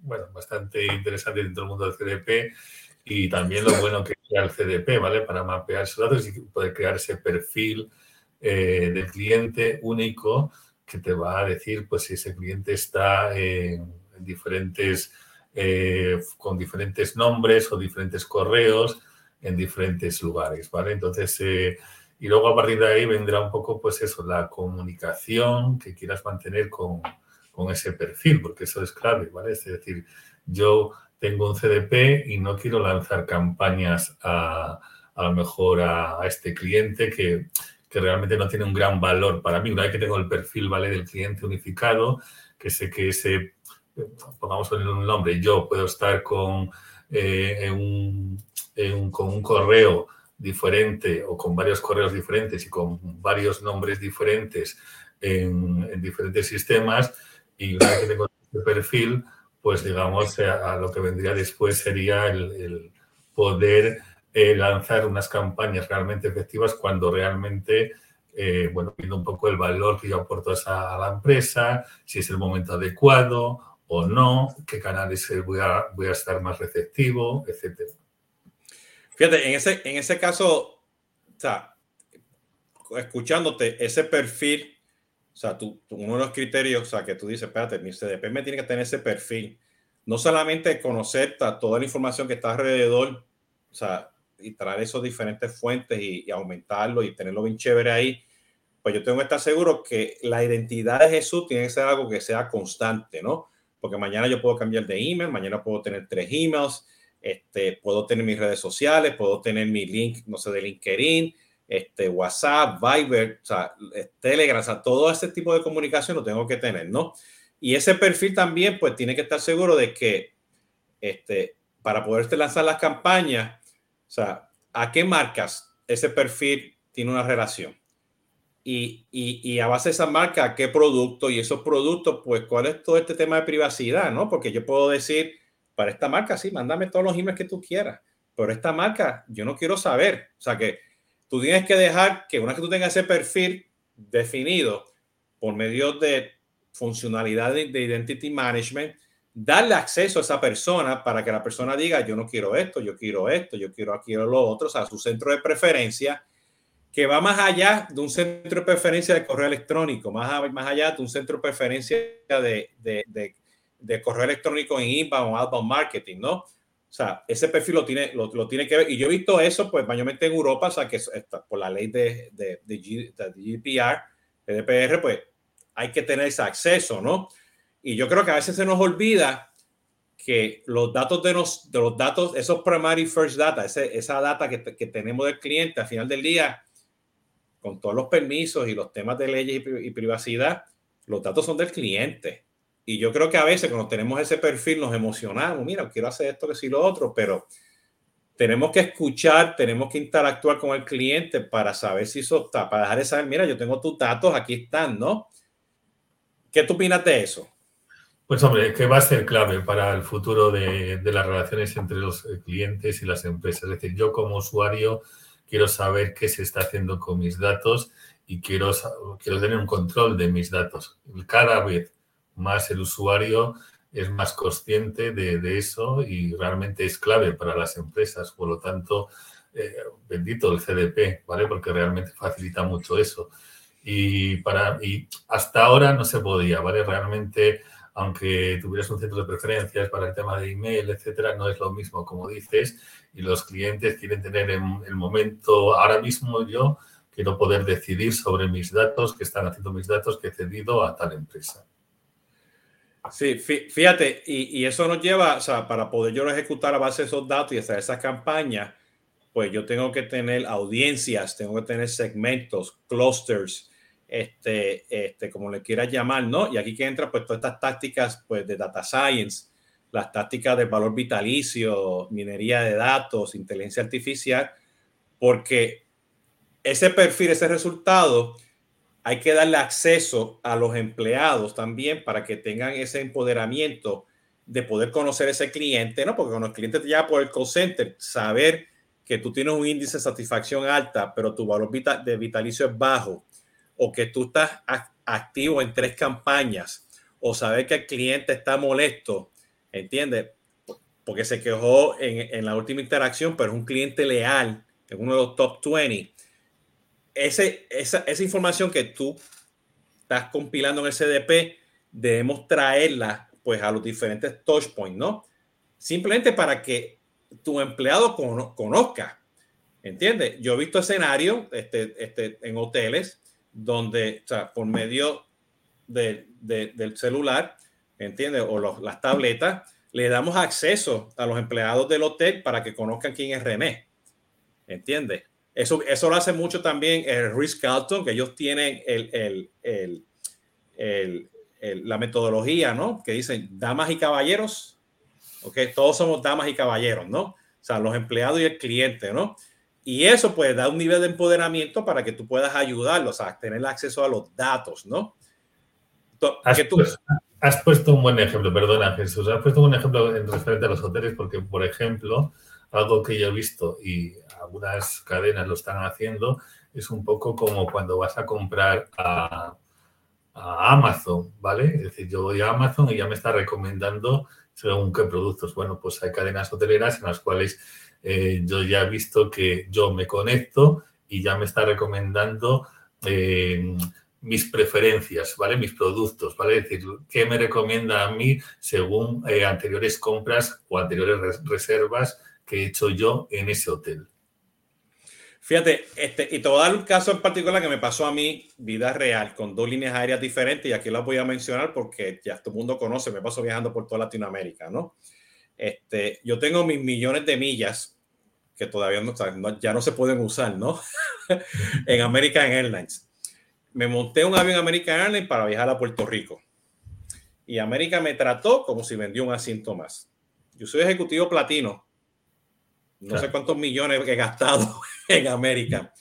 Speaker 2: bueno, bastante interesante dentro del mundo del CDP y también lo bueno que sea el CDP, ¿vale? Para mapear esos datos y poder crear ese perfil eh, del cliente único que te va a decir, pues, si ese cliente está en diferentes, eh, con diferentes nombres o diferentes correos en diferentes lugares, ¿vale? Entonces, eh, y luego a partir de ahí vendrá un poco, pues eso, la comunicación que quieras mantener con, con ese perfil, porque eso es clave, ¿vale? Es decir, yo tengo un CDP y no quiero lanzar campañas a, a lo mejor a, este cliente que, que, realmente no tiene un gran valor para mí. Una vez que tengo el perfil ¿vale? del cliente unificado, que sé que ese, pongamos un nombre, yo puedo estar con, eh, un, con un correo diferente o con varios correos diferentes y con varios nombres diferentes en, en diferentes sistemas y una vez que tengo este perfil, pues digamos, eh, a, lo que vendría después sería el, poder eh, lanzar unas campañas realmente efectivas cuando realmente, eh, bueno, viendo un poco el valor que yo aporto a, la empresa, si es el momento adecuado o no, qué canales voy a, voy a estar más receptivo, etcétera.
Speaker 1: Fíjate, en ese, en ese caso, o sea, escuchándote, ese perfil o sea, tú, uno de los criterios, o sea, que tú dices, espérate, mi CDP me tiene que tener ese perfil. No solamente conocer toda la información que está alrededor, o sea, y traer esos diferentes fuentes y, aumentarlo y tenerlo bien chévere ahí, pues yo tengo que estar seguro que la identidad de Jesús tiene que ser algo que sea constante, ¿no? Porque mañana yo puedo cambiar de email, mañana puedo tener tres emails, este, puedo tener mis redes sociales, puedo tener mi link, no sé, de LinkedIn, este, WhatsApp, Viber, o sea, Telegram, o sea, todo ese tipo de comunicación lo tengo que tener, ¿no? Y ese perfil también, pues tiene que estar seguro de que, este, para poderte lanzar las campañas, o sea, ¿a qué marcas ese perfil tiene una relación? Y, y, y, a base de esa marca, ¿qué producto? Y esos productos, pues, ¿cuál es todo este tema de privacidad? ¿no? Porque yo puedo decir, para esta marca, sí, mándame todos los emails que tú quieras, pero esta marca, yo no quiero saber. O sea, que tú tienes que dejar que una vez que tú tengas ese perfil definido por medio de funcionalidad de, identity management, darle acceso a esa persona para que la persona diga, yo no quiero esto, yo quiero esto, yo quiero aquí o lo otro, o sea, su centro de preferencia, que va más allá de un centro de preferencia de correo electrónico, más, más allá de un centro de preferencia de, de, de, correo electrónico en inbound o outbound marketing, ¿no? O sea, ese perfil lo tiene, lo, lo, tiene que ver. Y yo he visto eso, pues, mayormente en Europa, o sea, que está, por la ley de, de, de, GDPR, GDPR, pues, hay que tener ese acceso, ¿no? Y yo creo que a veces se nos olvida que los datos de los, de los datos, esos primary first data, ese, esa data que, que, tenemos del cliente al final del día, con todos los permisos y los temas de leyes y, y privacidad, los datos son del cliente. Y yo creo que a veces cuando tenemos ese perfil nos emocionamos, mira, quiero hacer esto, que sí, lo otro, pero tenemos que escuchar, tenemos que interactuar con el cliente para saber si eso está, para dejar de saber, mira, yo tengo tus datos, aquí están, ¿no? ¿Qué tú opinas de eso?
Speaker 2: Pues hombre, que va a ser clave para el futuro de, de, las relaciones entre los clientes y las empresas. Es decir, yo como usuario quiero saber qué se está haciendo con mis datos y quiero, quiero tener un control de mis datos. Cada vez más el usuario es más consciente de, eso y realmente es clave para las empresas. Por lo tanto, eh, bendito el CDP, ¿vale? Porque realmente facilita mucho eso. Y, para, y hasta ahora no se podía, ¿vale? Realmente, aunque tuvieras un centro de preferencias para el tema de email, etcétera, no es lo mismo, como dices, y los clientes quieren tener en el momento, ahora mismo yo quiero poder decidir sobre mis datos, que están haciendo mis datos, que he cedido a tal empresa.
Speaker 1: Sí, fíjate, y, y, eso nos lleva, o sea, para poder yo ejecutar a base de esos datos y hacer esas campañas, pues yo tengo que tener audiencias, tengo que tener segmentos, clusters, este, este, como le quieras llamar, ¿no? Y aquí que entra pues todas estas tácticas pues de data science, las tácticas de valor vitalicio, minería de datos, inteligencia artificial, porque ese perfil, ese resultado, hay que darle acceso a los empleados también para que tengan ese empoderamiento de poder conocer ese cliente, ¿no? Porque cuando el cliente te llama por el call center, saber que tú tienes un índice de satisfacción alta, pero tu valor de vitalicio es bajo, o que tú estás activo en tres campañas, o saber que el cliente está molesto, ¿entiendes? Porque se quejó en, en la última interacción, pero es un cliente leal, es uno de los top 20 ese, esa, esa, información que tú estás compilando en el CDP, debemos traerla pues a los diferentes touch points, ¿no? Simplemente para que tu empleado conozca, ¿entiendes? Yo he visto escenarios este, este, en hoteles donde, por medio de, de, del celular, ¿entiendes? O las tabletas, le damos acceso a los empleados del hotel para que conozcan quién es René, ¿entiendes? Eso, eso lo hace mucho también el Risk Carlton, que ellos tienen el, el, el, la metodología, ¿no? Que dicen damas y caballeros, ¿ok? Todos somos damas y caballeros, ¿no? O sea, los empleados y el cliente, ¿no? Y eso pues da un nivel de empoderamiento para que tú puedas ayudarlos a tener acceso a los datos, ¿no?
Speaker 2: Has, tú... Pues, has puesto un buen ejemplo, perdona Jesús, has puesto un ejemplo en referente a los hoteles porque, por ejemplo, algo que yo he visto y algunas cadenas lo están haciendo, es un poco como cuando vas a comprar a, Amazon, ¿vale? Es decir, yo voy a Amazon y ya me está recomendando según qué productos. Bueno, pues hay cadenas hoteleras en las cuales eh, yo ya he visto que yo me conecto y ya me está recomendando eh, mis preferencias, ¿vale? Mis productos, ¿vale? Es decir, ¿qué me recomienda a mí según eh, anteriores compras o anteriores reservas que he hecho yo en ese hotel?
Speaker 1: Fíjate, este, y te voy caso en particular que me pasó a mí, vida real, con dos líneas aéreas diferentes, y aquí las voy a mencionar porque ya todo el mundo conoce, me paso viajando por toda Latinoamérica, ¿no? Este, yo tengo mis millones de millas que todavía no, ya no se pueden usar, ¿no? en American Airlines. Me monté un avión American Airlines para viajar a Puerto Rico. Y América me trató como si vendió un asiento más. Yo soy ejecutivo platino. No sé cuántos millones he gastado en América.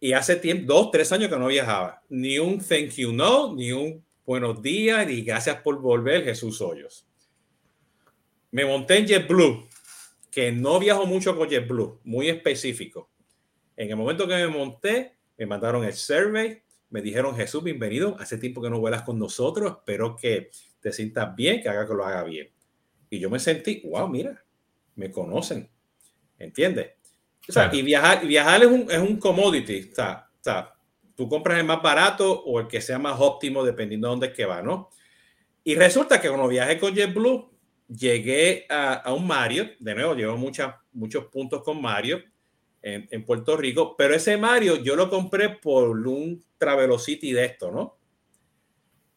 Speaker 1: Y hace tiempo, dos, tres años que no viajaba. Ni un thank you no, ni un buenos días, ni gracias por volver, Jesús Hoyos. Me monté en JetBlue, que no viajo mucho con JetBlue, muy específico. En el momento que me monté, me mandaron el survey, me dijeron, Jesús, bienvenido, hace tiempo que no vuelas con nosotros, espero que te sientas bien, que haga que lo haga bien. Y yo me sentí, wow, mira, me conocen, ¿entiendes? O sea, y viajar, viajar es un, es un commodity, o sea, o sea, tú compras el más barato o el que sea más óptimo dependiendo de dónde es que va, ¿no? Y resulta que cuando viajé con JetBlue, llegué a, un Mario, de nuevo, llevo muchos puntos con Mario en, en, Puerto Rico, pero ese Mario yo lo compré por un Travelocity de esto, ¿no?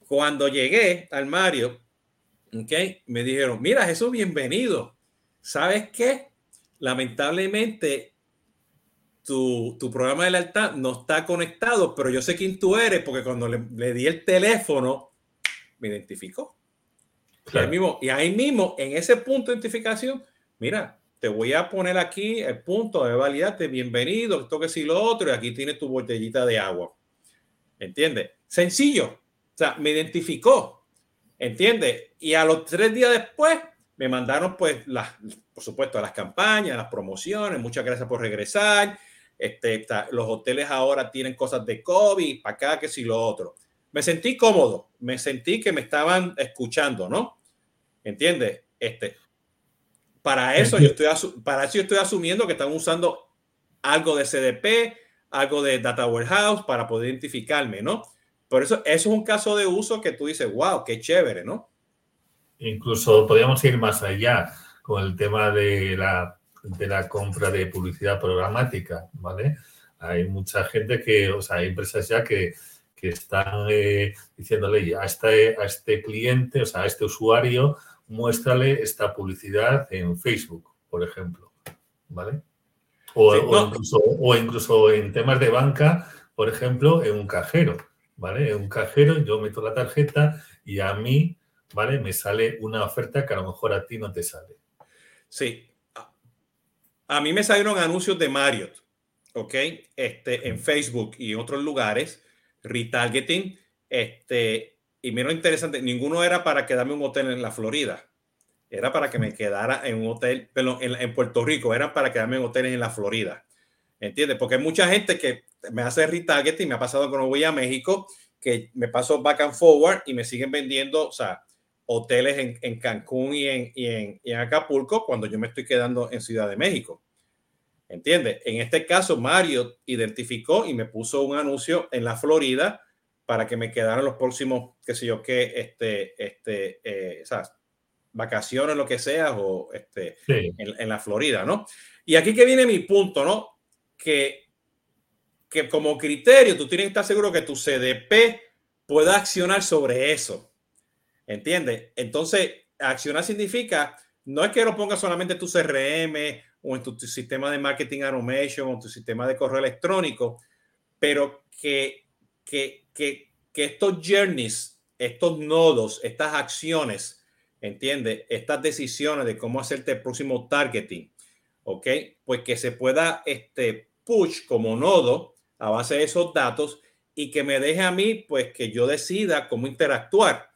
Speaker 1: Cuando llegué al Mario, ¿ok? Me dijeron, mira Jesús, bienvenido. ¿Sabes qué? Lamentablemente, tu, tu programa de lealtad no está conectado, pero yo sé quién tú eres porque cuando le, le di el teléfono, me identificó. Y, ahí mismo, y ahí mismo, en ese punto de identificación, mira, te voy a poner aquí el punto de validarte, bienvenido, esto que sí lo otro, y aquí tienes tu botellita de agua. ¿Entiendes? Sencillo. O sea, me identificó. ¿Entiendes? Y a los tres días después me mandaron, pues, las, por supuesto, las campañas, las promociones. Muchas gracias por regresar. Este, los hoteles ahora tienen cosas de COVID, para acá, que sí lo otro me sentí cómodo, me sentí que me estaban escuchando, ¿no? ¿Entiendes? Este, para eso yo estoy, para eso yo estoy asumiendo que están usando algo de CDP, algo de Data Warehouse para poder identificarme, ¿no? Por eso, eso es un caso de uso que tú dices, wow, qué chévere, ¿no?
Speaker 2: Incluso podríamos ir más allá con el tema de la, de la compra de publicidad programática, ¿vale? Hay mucha gente que, o sea, hay empresas ya que que están eh, diciéndole a este, a este cliente, o sea, a este usuario, muéstrale esta publicidad en Facebook, por ejemplo. ¿Vale? O, incluso, o, incluso, en temas de banca, por ejemplo, en un cajero. ¿Vale? En un cajero yo meto la tarjeta y a mí, ¿vale? Me sale una oferta que a lo mejor a ti no te sale.
Speaker 1: Sí. A mí me salieron anuncios de Marriott, ¿ok? Este, en Facebook y otros lugares retargeting. Este, y menos interesante, ninguno era para quedarme un hotel en la Florida. Era para que me quedara en un hotel, pero en, Puerto Rico, era para quedarme en hoteles en la Florida. ¿Entiendes? Porque hay mucha gente que me hace retargeting, me ha pasado cuando voy a México, que me paso back and forward y me siguen vendiendo, o sea, hoteles en, en Cancún y en, y en, y en Acapulco cuando yo me estoy quedando en Ciudad de México. ¿Entiendes? En este caso, Mario identificó y me puso un anuncio en la Florida para que me quedaran los próximos, qué sé yo, qué, este, este, eh, vacaciones, lo que sea, o este, en, la Florida, ¿no? Y aquí que viene mi punto, ¿no? Que, que como criterio tú tienes que estar seguro que tu CDP pueda accionar sobre eso. ¿Entiendes? Entonces, accionar significa, no es que lo pongas solamente tu CRM o en tu, sistema de marketing automation o tu sistema de correo electrónico, pero que, que, que, que estos journeys, estos nodos, estas acciones, ¿entiendes? Estas decisiones de cómo hacerte el próximo targeting, ¿ok? Pues que se pueda este, push como nodo a base de esos datos y que me deje a mí, pues que yo decida cómo interactuar.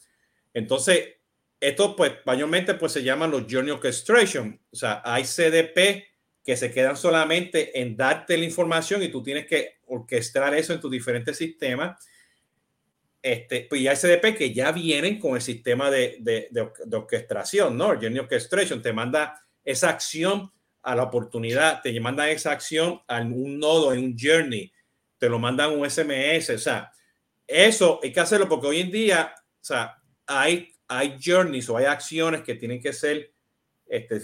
Speaker 1: Entonces, esto, pues, mayormente, pues se llaman los Journey Orchestration. O sea, hay CDP que se quedan solamente en darte la información y tú tienes que orquestar eso en tus diferentes sistemas. Este, pues ya hay CDP que ya vienen con el sistema de, de, de, orquestación, ¿no? Journey Orchestration te manda esa acción a la oportunidad, te manda esa acción a un nodo en un journey, te lo mandan un SMS, o sea, eso hay que hacerlo porque hoy en día, o sea, hay hay journeys o hay acciones que tienen que ser este,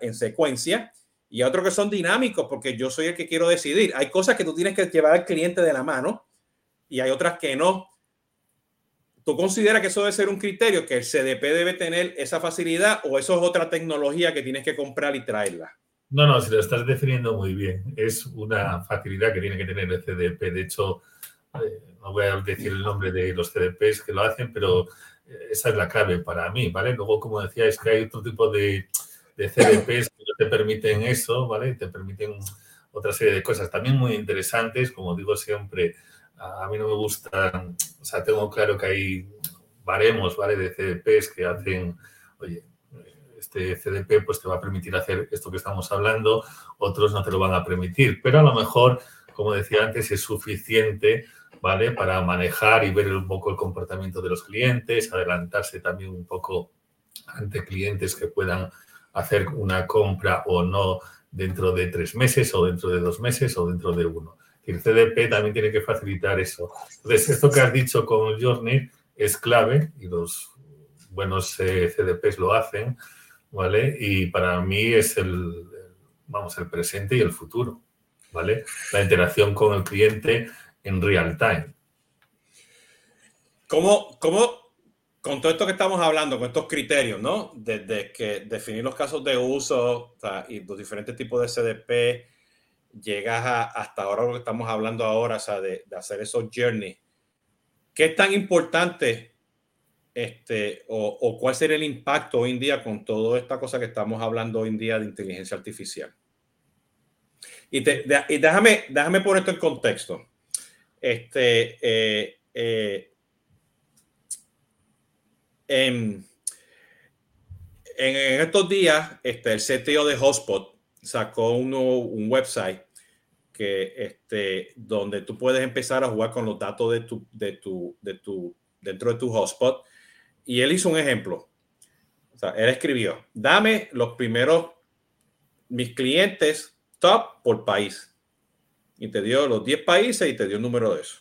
Speaker 1: en secuencia y otros que son dinámicos porque yo soy el que quiero decidir. Hay cosas que tú tienes que llevar al cliente de la mano y hay otras que no. ¿tú consideras que eso debe ser un criterio, que el CDP debe tener esa facilidad o eso es otra tecnología que tienes que comprar y traerla?
Speaker 2: No, no, si lo estás definiendo muy bien. Es una facilidad que tiene que tener el CDP. De hecho, no voy a decir el nombre de los CDPs que lo hacen, pero eh, esa es la clave para mí, ¿vale? Luego, como decía, es que hay otro tipo de, de CDPs que no te permiten eso, ¿vale? Te permiten otra serie de cosas también muy interesantes, como digo siempre, a mí no me gustan, o sea, tengo claro que hay baremos, ¿vale? De CDPs que hacen, oye, este CDP pues te va a permitir hacer esto que estamos hablando, otros no te lo van a permitir, pero a lo mejor, como decía antes, es suficiente, ¿vale? Para manejar y ver un poco el comportamiento de los clientes, adelantarse también un poco ante clientes que puedan hacer una compra o no dentro de tres meses o dentro de dos meses o dentro de uno. El CDP también tiene que facilitar eso. Entonces, esto que has dicho con Journey es clave y los buenos eh, CDPs lo hacen, ¿vale? Y para mí es el, vamos, el presente y el futuro, ¿vale? La interacción con el cliente en real time.
Speaker 1: ¿Cómo, cómo con todo esto que estamos hablando, con estos criterios, ¿no? Desde que definir los casos de uso y los diferentes tipos de CDP, llegas a, hasta ahora lo que estamos hablando ahora, o sea, de, hacer esos journeys. ¿Qué es tan importante este, o, cuál sería el impacto hoy en día con toda esta cosa que estamos hablando hoy en día de inteligencia artificial? Y, déjame, déjame poner esto en contexto. Este, eh, eh, en, estos días, este, el CTO de Hotspot sacó un website que, este, donde tú puedes empezar a jugar con los datos de tu, de tu, de tu, dentro de tu hotspot. Y él hizo un ejemplo. O sea, él escribió, dame los primeros, mis clientes top por país. Y te dio los 10 países y te dio el número de eso.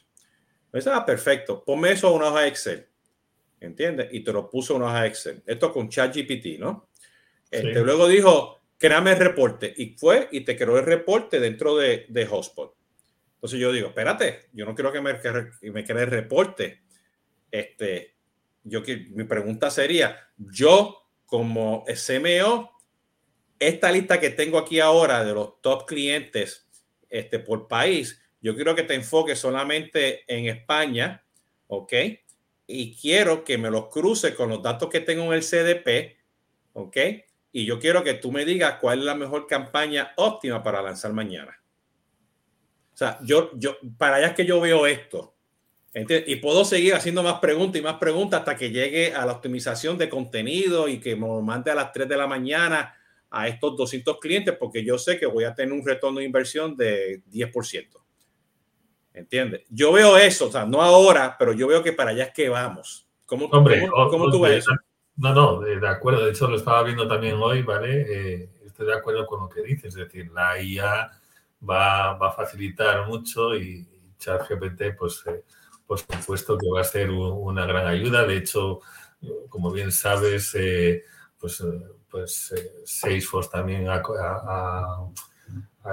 Speaker 1: Pues, ah, perfecto. Ponme eso a una hoja Excel. ¿entiendes? Y te lo puso en una hoja Excel. Esto con ChatGPT, ¿no? Este, Luego dijo, créame el reporte. Y fue y te creó el reporte dentro de, de Hotspot. Entonces yo digo, espérate, yo no quiero que me, que me cree el reporte. Este, yo, mi pregunta sería, yo como SMO, esta lista que tengo aquí ahora de los top clientes este, por país, yo quiero que te enfoques solamente en España, ¿ok? y quiero que me los cruce con los datos que tengo en el CDP, ¿ok? Y yo quiero que tú me digas cuál es la mejor campaña óptima para lanzar mañana. O sea, yo, yo, para allá es que yo veo esto. Y puedo seguir haciendo más preguntas y más preguntas hasta que llegue a la optimización de contenido y que me mande a las 3 de la mañana a estos 200 clientes porque yo sé que voy a tener un retorno de inversión de 10%. ¿Entiendes? Yo veo eso, o sea, no ahora, pero yo veo que para allá es que vamos. ¿Cómo,
Speaker 2: Hombre, cómo, tú ves eso? No, no, de, acuerdo. De hecho, lo estaba viendo también hoy, ¿vale? Eh, estoy de acuerdo con lo que dices. Es decir, la IA va, va a facilitar mucho y, ChatGPT, pues, eh, por supuesto que va a ser una gran ayuda. De hecho, como bien sabes, eh, pues, pues Salesforce también ha,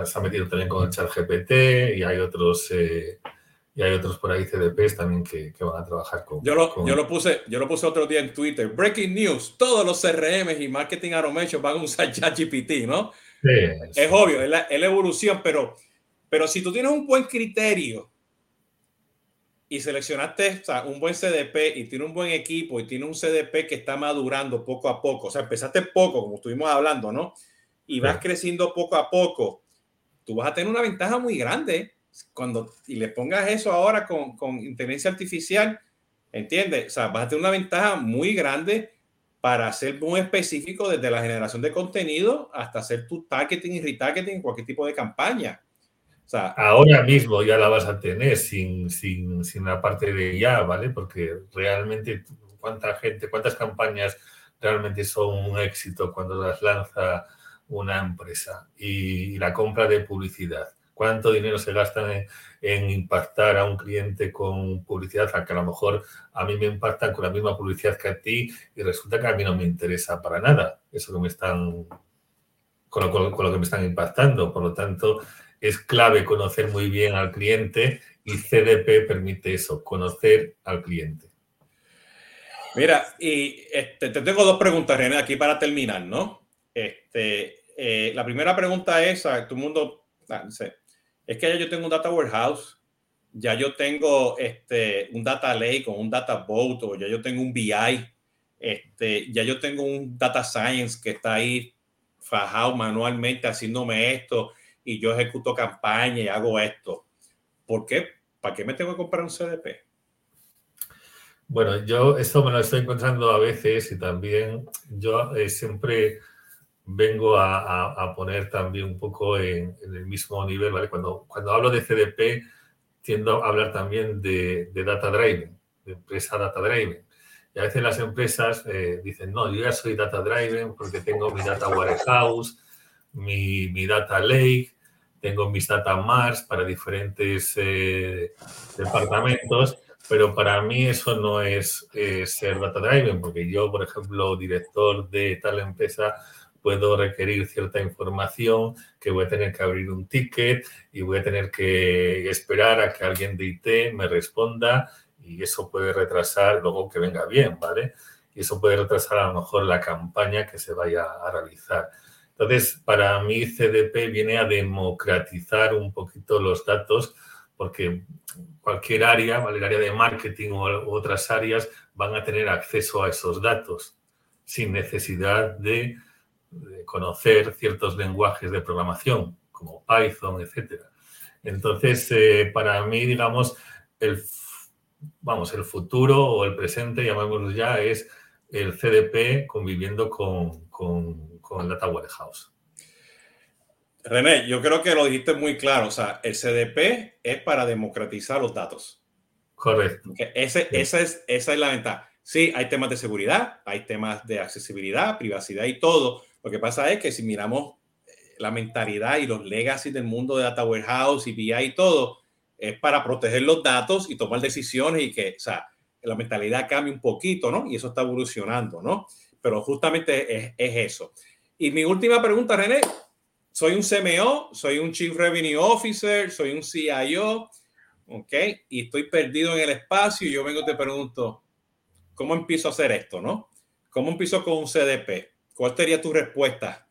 Speaker 2: se ha metido también con el chat GPT y hay otros eh, y hay otros por ahí CDPs también que, van a trabajar con
Speaker 1: yo, lo, yo lo puse yo lo puse otro día en Twitter. Breaking news todos los CRM y marketing automation van a usar ChatGPT no es obvio es la, evolución pero pero si tú tienes un buen criterio y seleccionaste un buen CDP y tiene un buen equipo y tiene un CDP que está madurando poco a poco, o sea, empezaste poco, como estuvimos hablando, ¿no? Y vas creciendo poco a poco tú vas a tener una ventaja muy grande cuando y le pongas eso ahora con, con inteligencia artificial, ¿entiendes? O sea, vas a tener una ventaja muy grande para ser muy específico desde la generación de contenido hasta hacer tu targeting y retargeting, cualquier tipo de campaña.
Speaker 2: Ahora mismo ya la vas a tener sin, sin, sin la parte de ya, ¿vale? Porque realmente cuánta gente, cuántas campañas realmente son un éxito cuando las lanza una empresa y, la compra de publicidad. ¿Cuánto dinero se gasta en, impactar a un cliente con publicidad? A que a lo mejor a mí me impactan con la misma publicidad que a ti y resulta que a mí no me interesa para nada eso que me están, con lo que me están impactando. Por lo tanto, es clave conocer muy bien al cliente y CDP permite eso, conocer al cliente.
Speaker 1: Mira, y este, te tengo dos preguntas, René, aquí para terminar, ¿no? Este, eh, la primera pregunta es, a el mundo, ah, es que ya yo tengo un data warehouse, ya yo tengo este, un data lake o un data boat, o ya yo tengo un BI, este, ya yo tengo un data science que está ahí fajado manualmente haciéndome esto y yo ejecuto campaña y hago esto. ¿Por qué? ¿Para qué me tengo que comprar un CDP?
Speaker 2: Bueno, yo esto me lo estoy encontrando a veces y también yo eh, siempre vengo a, poner también un poco en, el mismo nivel, ¿vale? Cuando, cuando hablo de CDP, tiendo a hablar también de, data driven, de empresa data driven. Y a veces las empresas eh, dicen, no, yo ya soy data driven porque tengo mi data warehouse, mi, mi data lake, tengo mis data mars para diferentes eh, departamentos pero para mí eso no es ser data driven, porque yo, por ejemplo, director de tal empresa, puedo requerir cierta información que voy a tener que abrir un ticket y voy a tener que esperar a que alguien de IT me responda y eso puede retrasar luego que venga bien, ¿vale? Y eso puede retrasar a lo mejor la campaña que se vaya a realizar. Entonces, para mí CDP viene a democratizar un poquito los datos porque cualquier área, el área de marketing u otras áreas, van a tener acceso a esos datos sin necesidad de, conocer ciertos lenguajes de programación, como Python, etc. Entonces, eh, para mí, digamos, el, vamos, el futuro o el presente, llamémoslo ya, es el CDP conviviendo con, con, con Data Warehouse.
Speaker 1: René, yo creo que lo dijiste muy claro. O sea, el CDP es para democratizar los datos.
Speaker 2: Correcto.
Speaker 1: Ese, esa, es, esa es la ventaja. Sí, hay temas de seguridad, hay temas de accesibilidad, privacidad y todo. Lo que pasa es que si miramos eh, la mentalidad y los legacy del mundo de Data Warehouse y BI y todo, es para proteger los datos y tomar decisiones y que, o sea, la mentalidad cambie un poquito, ¿no? Y eso está evolucionando, ¿no? Pero justamente es, es eso. Y mi última pregunta, René, soy un CMO, soy un Chief Revenue Officer, soy un CIO, ¿ok? Y estoy perdido en el espacio y yo vengo te pregunto, ¿cómo empiezo a hacer esto, no? ¿Cómo empiezo con un CDP? ¿Cuál sería tu respuesta?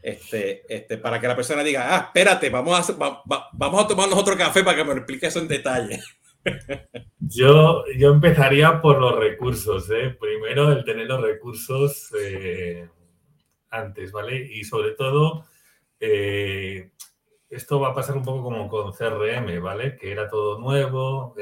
Speaker 1: Este, este, para que la persona diga, ah, espérate, vamos a, vamos a tomarnos otro café para que me lo explique eso en detalle.
Speaker 2: Yo, yo empezaría por los recursos. ¿eh? Primero, el tener los recursos eh, antes, ¿vale? Y sobre todo, eh, esto va a pasar un poco como con CRM, ¿vale? Que era todo nuevo,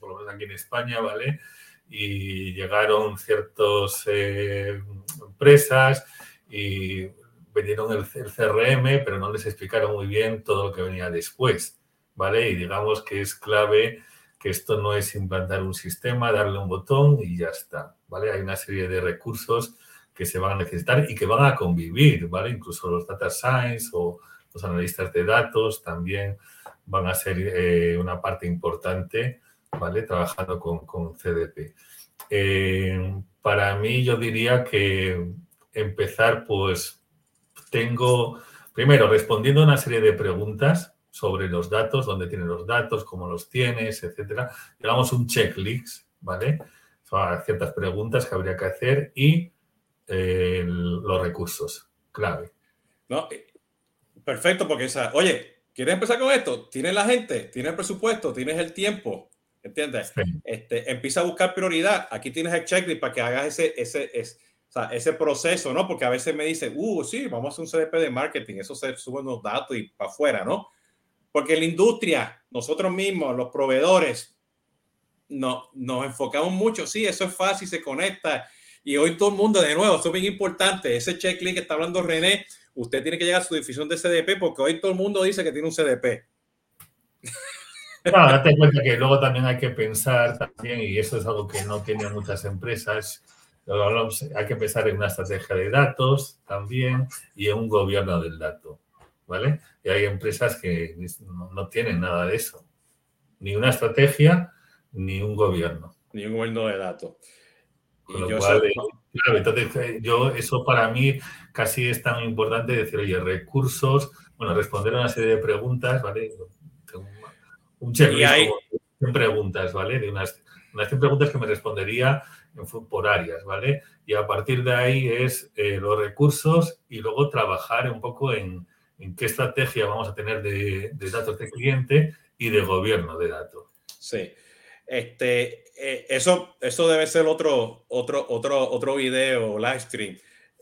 Speaker 2: por lo menos aquí en España, ¿vale? Y llegaron ciertas eh, empresas y vendieron el, CRM, pero no les explicaron muy bien todo lo que venía después, ¿vale? Y digamos que es clave que esto no es implantar un sistema, darle un botón y ya está, ¿vale? Hay una serie de recursos que se van a necesitar y que van a convivir, ¿vale? Incluso los data science o los analistas de datos también van a ser eh, una parte importante, ¿vale? Trabajando con, CDP. Eh, para mí yo diría que empezar, pues tengo, primero, respondiendo a una serie de preguntas sobre los datos, dónde tienes los datos, cómo los tienes, etcétera. Digamos un checklist, ¿vale? Son ciertas preguntas que habría que hacer y los recursos clave.
Speaker 1: No, eh, perfecto, porque esa, oye, ¿quieres empezar con esto? Tienes la gente, tienes el presupuesto, tienes el tiempo, ¿entiendes? Este, empieza a buscar prioridad. Aquí tienes el checklist para que hagas ese, ese, ese, ese proceso, ¿no? Porque a veces me dicen, uh, sí, vamos a hacer un CDP de marketing, eso se suben los datos y para afuera, ¿no? Porque la industria, nosotros mismos, los proveedores, no, nos enfocamos mucho, sí, eso es fácil, se conecta y hoy todo el mundo, de nuevo, eso es bien importante. Ese checklist que está hablando René, usted tiene que llegar a su división de CDP porque hoy todo el mundo dice que tiene un CDP.
Speaker 2: Claro, date cuenta que luego también hay que pensar también, y eso es algo que no tienen muchas empresas, hay que pensar en una estrategia de datos también y en un gobierno del dato, ¿vale? Y hay empresas que no tienen nada de eso, ni una estrategia ni un gobierno.
Speaker 1: Ni un gobierno de datos
Speaker 2: claro, entonces eh, yo, eso para mí casi es tan importante decir, oye, recursos, bueno, responder a una serie de preguntas, ¿vale? Un checklist de preguntas, ¿vale? De unas, unas 100 preguntas que me respondería por áreas, ¿vale? Y a partir de ahí es eh, los recursos y luego trabajar un poco en, en qué estrategia vamos a tener de, de, datos de cliente y de gobierno de datos.
Speaker 1: Sí. Este, eh, eso, eso debe ser otro, otro, otro, otro video, live stream.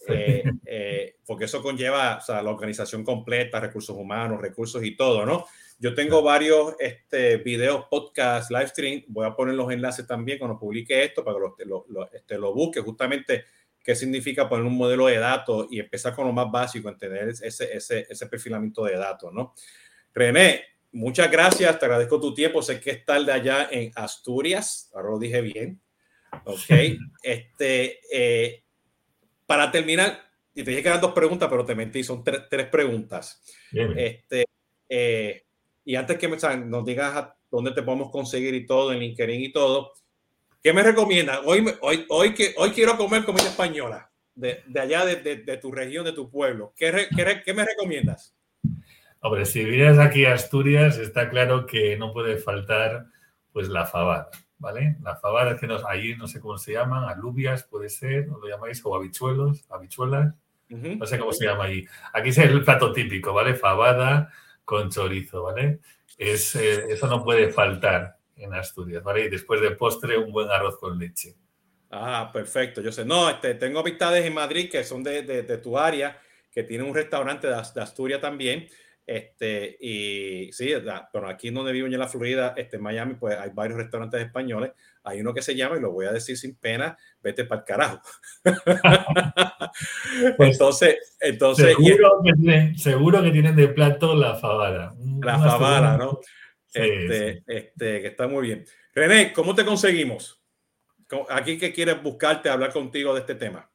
Speaker 1: Eh, eh, porque eso conlleva o sea, la organización completa, recursos humanos, recursos y todo, ¿no? Yo tengo varios este, videos, podcasts, live stream. Voy a poner los enlaces también cuando publique esto para que lo, lo, este, lo busque. Justamente qué significa poner un modelo de datos y empezar con lo más básico, entender ese, ese, ese perfilamiento de datos, ¿no? René, muchas gracias, te agradezco tu tiempo. Sé que estás de allá en Asturias, ahora lo dije bien. Ok, este, eh, para terminar, y te dije que eran dos preguntas, pero te mentí, son tres, tres preguntas. Este, eh, y antes que nos digas dónde te podemos conseguir y todo, en LinkedIn y todo, ¿qué me recomiendas? Hoy, hoy, hoy, que, hoy quiero comer comida española, de, de allá, de, de, de, tu región, de tu pueblo. ¿Qué, qué, qué me recomiendas?
Speaker 2: Hombre, si vienes aquí a Asturias, está claro que no puede faltar pues la fabada, ¿vale? La fabada que nos, allí no sé cómo se llaman, alubias puede ser, ¿no lo llamáis? O habichuelos, habichuelas, uh -huh. no sé cómo se llama allí. Aquí es el plato típico, ¿vale? Fabada con chorizo, ¿vale? Es, eh, eso no puede faltar en Asturias, ¿vale? Y después de postre, un buen arroz con leche.
Speaker 1: Ah, perfecto. Yo sé, no, este, tengo amistades en Madrid que son de, de, de tu área, que tienen un restaurante de, de Asturias también este, y sí, pero aquí donde vivo en la Florida, este, en Miami, pues hay varios restaurantes españoles. Hay uno que se llama, y lo voy a decir sin pena, vete para el carajo. pues, entonces, entonces.
Speaker 2: Seguro, y, que tienen, seguro que tienen de plato la fabada.
Speaker 1: La fabada, ¿no? Sí, este, sí. este, que está muy bien. René, ¿cómo te conseguimos? Aquí que quieres buscarte, hablar contigo de este tema.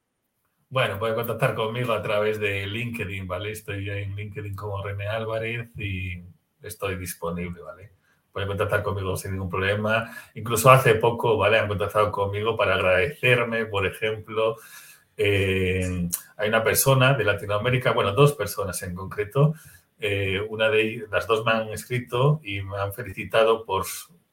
Speaker 2: Bueno, puede contactar conmigo a través de LinkedIn, ¿vale? Estoy en LinkedIn como René Álvarez y estoy disponible, ¿vale? Pueden contactar conmigo sin ningún problema. Incluso hace poco, ¿vale? Han contactado conmigo para agradecerme, por ejemplo, eh, hay una persona de Latinoamérica, bueno, dos personas en concreto. Eh, una de ellas, las dos me han escrito y me han felicitado por,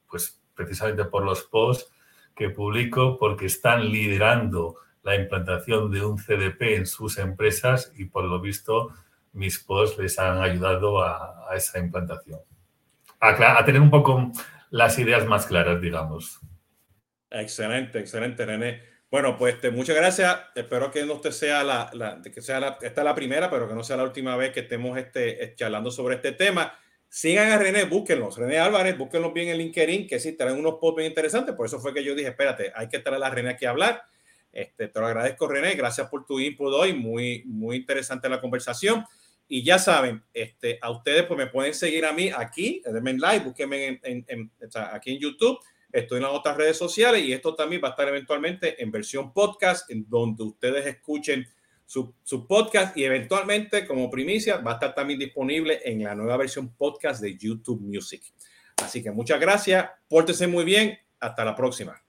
Speaker 2: pues, precisamente por los posts que publico, porque están liderando la implantación de un CDP en sus empresas y por lo visto mis posts les han ayudado a, a esa implantación. A, a, tener un poco las ideas más claras, digamos.
Speaker 1: Excelente, excelente, René. Bueno, pues te, muchas gracias. Espero que no te sea la, la que sea la, esta es la primera, pero que no sea la última vez que estemos este, charlando sobre este tema. Sigan a René, búsquenlos. René Álvarez, búsquenlos bien en LinkedIn, que sí, traen unos posts bien interesantes. Por eso fue que yo dije, espérate, hay que traer a René aquí a hablar este, te lo agradezco, René. Gracias por tu input hoy. Muy, muy interesante la conversación. Y ya saben, este, a ustedes pues me pueden seguir a mí aquí, en live, búsquenme en, en, en, aquí en YouTube. Estoy en las otras redes sociales y esto también va a estar eventualmente en versión podcast, en donde ustedes escuchen su, su, podcast y eventualmente como primicia va a estar también disponible en la nueva versión podcast de YouTube Music. Así que muchas gracias, pórtense muy bien, hasta la próxima.